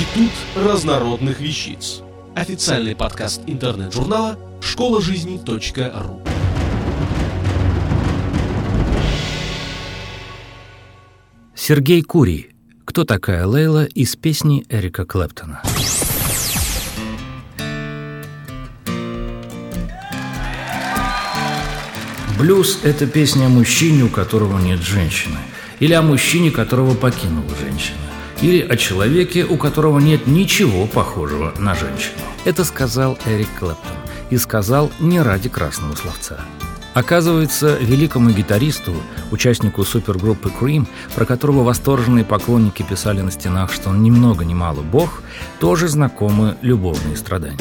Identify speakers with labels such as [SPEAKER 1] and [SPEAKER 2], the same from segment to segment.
[SPEAKER 1] Институт разнородных вещиц. Официальный подкаст интернет-журнала школа жизни.ру.
[SPEAKER 2] Сергей Курий. Кто такая Лейла из песни Эрика Клэптона? Блюз – это песня о мужчине, у которого нет женщины, или о мужчине, которого покинула женщина, или о человеке, у которого нет ничего похожего на женщину. Это сказал Эрик Клэптон. И сказал не ради красного словца. Оказывается, великому гитаристу, участнику супергруппы Cream, про которого восторженные поклонники писали на стенах, что он ни много ни мало бог, тоже знакомы любовные страдания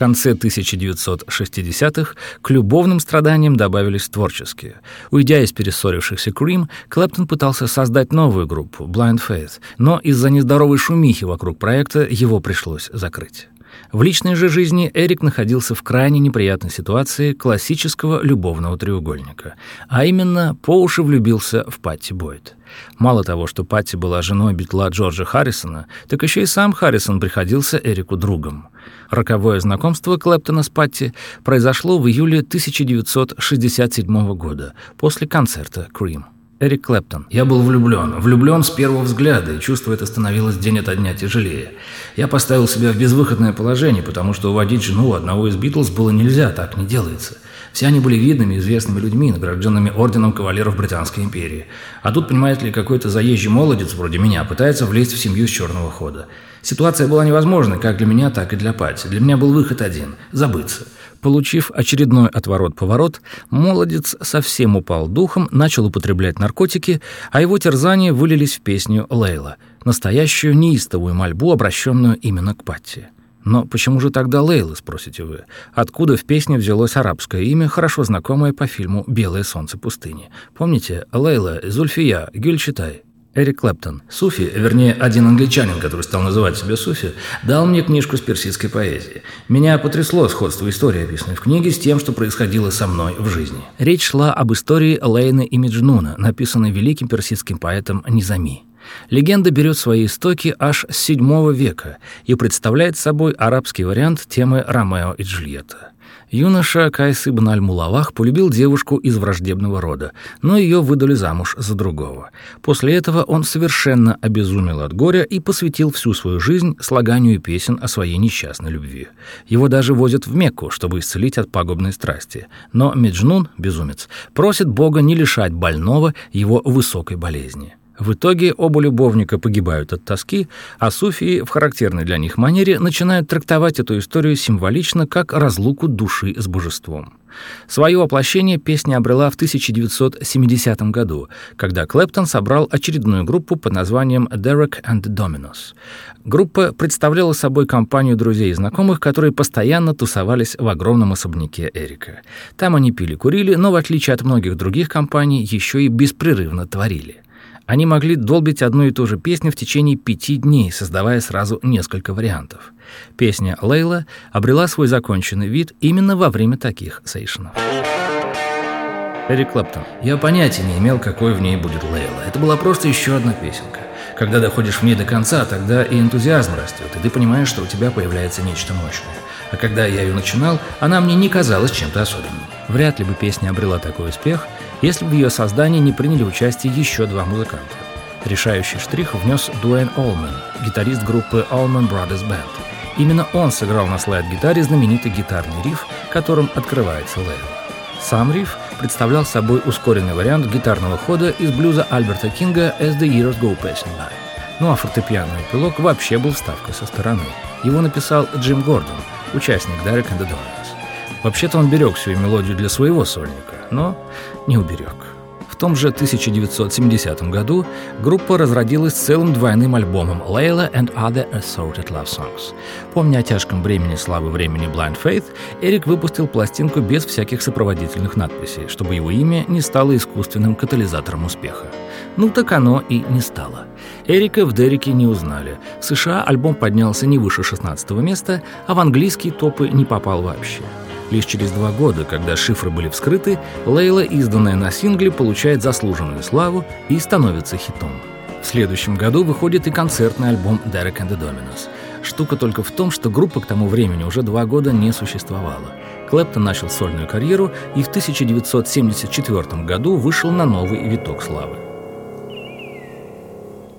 [SPEAKER 2] конце 1960-х к любовным страданиям добавились творческие. Уйдя из перессорившихся Cream, Клэптон пытался создать новую группу Blind Faith, но из-за нездоровой шумихи вокруг проекта его пришлось закрыть. В личной же жизни Эрик находился в крайне неприятной ситуации классического любовного треугольника, а именно по уши влюбился в Патти Бойд. Мало того, что Патти была женой битла Джорджа Харрисона, так еще и сам Харрисон приходился Эрику другом. Роковое знакомство Клэптона с Патти произошло в июле 1967 года после концерта «Cream». Эрик Клэптон. Я был влюблен. Влюблен с первого взгляда, и чувство это становилось день ото дня тяжелее. Я поставил себя в безвыходное положение, потому что уводить жену одного из Битлз было нельзя, так не делается. Все они были видными, известными людьми, награжденными орденом кавалеров Британской империи. А тут, понимаете ли, какой-то заезжий молодец вроде меня пытается влезть в семью с черного хода. Ситуация была невозможной как для меня, так и для Пати. Для меня был выход один – забыться. Получив очередной отворот-поворот, молодец совсем упал духом, начал употреблять наркотики, а его терзания вылились в песню «Лейла», настоящую неистовую мольбу, обращенную именно к Патти. Но почему же тогда Лейла, спросите вы? Откуда в песне взялось арабское имя, хорошо знакомое по фильму «Белое солнце пустыни»? Помните? Лейла, Зульфия, Гюльчатай. Эрик Клэптон. Суфи, вернее, один англичанин, который стал называть себя Суфи, дал мне книжку с персидской поэзией. Меня потрясло сходство истории, описанной в книге, с тем, что происходило со мной в жизни. Речь шла об истории Лейны и Меджнуна, написанной великим персидским поэтом Низами. Легенда берет свои истоки аж с VII века и представляет собой арабский вариант темы Ромео и Джульетта. Юноша Кайс ибн аль-Мулавах полюбил девушку из враждебного рода, но ее выдали замуж за другого. После этого он совершенно обезумел от горя и посвятил всю свою жизнь слаганию песен о своей несчастной любви. Его даже возят в Мекку, чтобы исцелить от пагубной страсти. Но Меджнун, безумец, просит Бога не лишать больного его высокой болезни. В итоге оба любовника погибают от тоски, а суфии в характерной для них манере начинают трактовать эту историю символично как разлуку души с божеством. Свое воплощение песня обрела в 1970 году, когда Клэптон собрал очередную группу под названием Derek and Dominos. Группа представляла собой компанию друзей и знакомых, которые постоянно тусовались в огромном особняке Эрика. Там они пили-курили, но в отличие от многих других компаний, еще и беспрерывно творили. Они могли долбить одну и ту же песню в течение пяти дней, создавая сразу несколько вариантов. Песня «Лейла» обрела свой законченный вид именно во время таких сейшенов. Эрик Клэптон. Я понятия не имел, какой в ней будет Лейла. Это была просто еще одна песенка. Когда доходишь в ней до конца, тогда и энтузиазм растет, и ты понимаешь, что у тебя появляется нечто мощное. А когда я ее начинал, она мне не казалась чем-то особенным. Вряд ли бы песня обрела такой успех, если бы в ее создании не приняли участие еще два музыканта. Решающий штрих внес Дуэйн Олман, гитарист группы Allman Brothers Band. Именно он сыграл на слайд-гитаре знаменитый гитарный риф, которым открывается Лейла. Сам риф представлял собой ускоренный вариант гитарного хода из блюза Альберта Кинга «As the Years Go Passing By». Ну а фортепианный эпилог вообще был вставкой со стороны. Его написал Джим Гордон, участник Derek and. Вообще-то он берег всю мелодию для своего сольника, но не уберег. В том же 1970 году группа разродилась целым двойным альбомом «Layla and Other Assorted Love Songs». Помня о тяжком бремени славы времени Blind Faith, Эрик выпустил пластинку без всяких сопроводительных надписей, чтобы его имя не стало искусственным катализатором успеха. Ну так оно и не стало. Эрика в Дереке не узнали. В США альбом поднялся не выше 16 места, а в английские топы не попал вообще. Лишь через два года, когда шифры были вскрыты, Лейла, изданная на сингле, получает заслуженную славу и становится хитом. В следующем году выходит и концертный альбом «Derek and the Dominos». Штука только в том, что группа к тому времени уже два года не существовала. Клэптон начал сольную карьеру и в 1974 году вышел на новый виток славы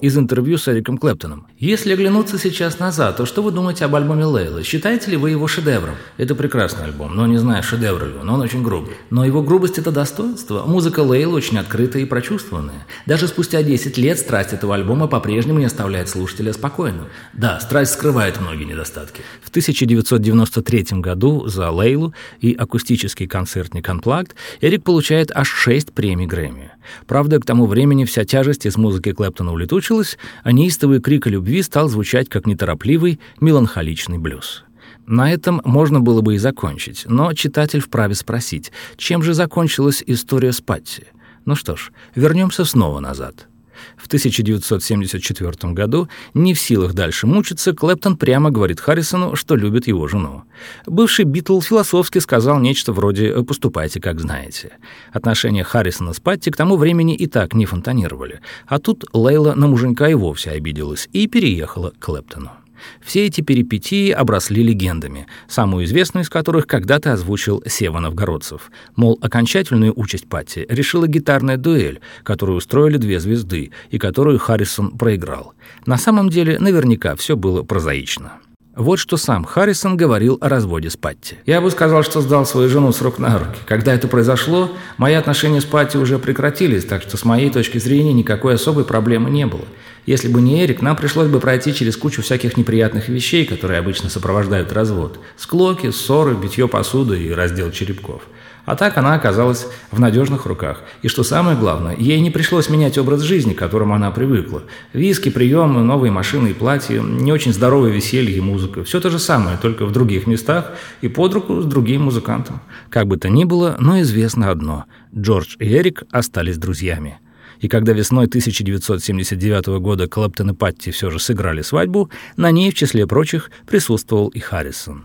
[SPEAKER 2] из интервью с Эриком Клэптоном. «Если оглянуться сейчас назад, то что вы думаете об альбоме Лейлы? Считаете ли вы его шедевром? Это прекрасный альбом, но не знаю, шедевр ли он, он очень грубый. Но его грубость – это достоинство. Музыка Лейлы очень открытая и прочувствованная. Даже спустя 10 лет страсть этого альбома по-прежнему не оставляет слушателя спокойным. Да, страсть скрывает многие недостатки. В 1993 году за Лейлу и акустический концертник Unplugged Эрик получает аж 6 премий Грэмми. Правда, к тому времени вся тяжесть из музыки Клэптона улетучилась, а неистовый крик любви стал звучать как неторопливый, меланхоличный блюз. На этом можно было бы и закончить, но читатель вправе спросить, чем же закончилась история с Патти? Ну что ж, вернемся снова назад. В 1974 году, не в силах дальше мучиться, Клэптон прямо говорит Харрисону, что любит его жену. Бывший Битл философски сказал нечто вроде «поступайте, как знаете». Отношения Харрисона с Патти к тому времени и так не фонтанировали, а тут Лейла на муженька и вовсе обиделась и переехала к Клэптону. Все эти перипетии обросли легендами, самую известную из которых когда-то озвучил Сева Новгородцев. Мол, окончательную участь Патти решила гитарная дуэль, которую устроили две звезды, и которую Харрисон проиграл. На самом деле, наверняка все было прозаично. Вот что сам Харрисон говорил о разводе с Патти. «Я бы сказал, что сдал свою жену с рук на руки. Когда это произошло, мои отношения с Патти уже прекратились, так что с моей точки зрения никакой особой проблемы не было. Если бы не Эрик, нам пришлось бы пройти через кучу всяких неприятных вещей, которые обычно сопровождают развод. Склоки, ссоры, битье посуды и раздел черепков. А так она оказалась в надежных руках. И что самое главное, ей не пришлось менять образ жизни, к которому она привыкла. Виски, приемы, новые машины и платья, не очень здоровое веселье и музыка. Все то же самое, только в других местах и под руку с другим музыкантом. Как бы то ни было, но известно одно – Джордж и Эрик остались друзьями. И когда весной 1979 года Клэптон и Патти все же сыграли свадьбу, на ней, в числе прочих, присутствовал и Харрисон.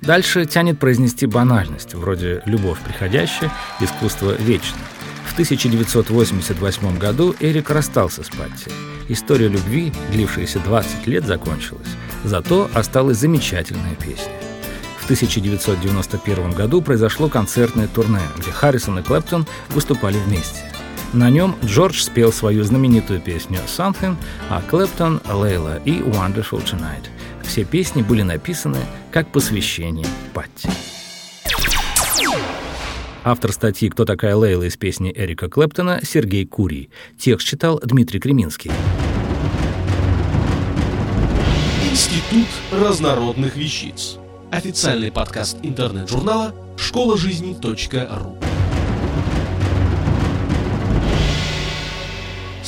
[SPEAKER 2] Дальше тянет произнести банальность, вроде «любовь приходящая, искусство вечное». В 1988 году Эрик расстался с Патти. История любви, длившаяся 20 лет, закончилась. Зато осталась замечательная песня. В 1991 году произошло концертное турне, где Харрисон и Клэптон выступали вместе. На нем Джордж спел свою знаменитую песню «Something», а Клэптон «Лейла» и «Wonderful Tonight». Все песни были написаны как посвящение Патти. Автор статьи «Кто такая Лейла» из песни Эрика Клэптона Сергей Курий. Текст читал Дмитрий Креминский.
[SPEAKER 1] Институт разнородных вещиц. Официальный подкаст интернет-журнала школа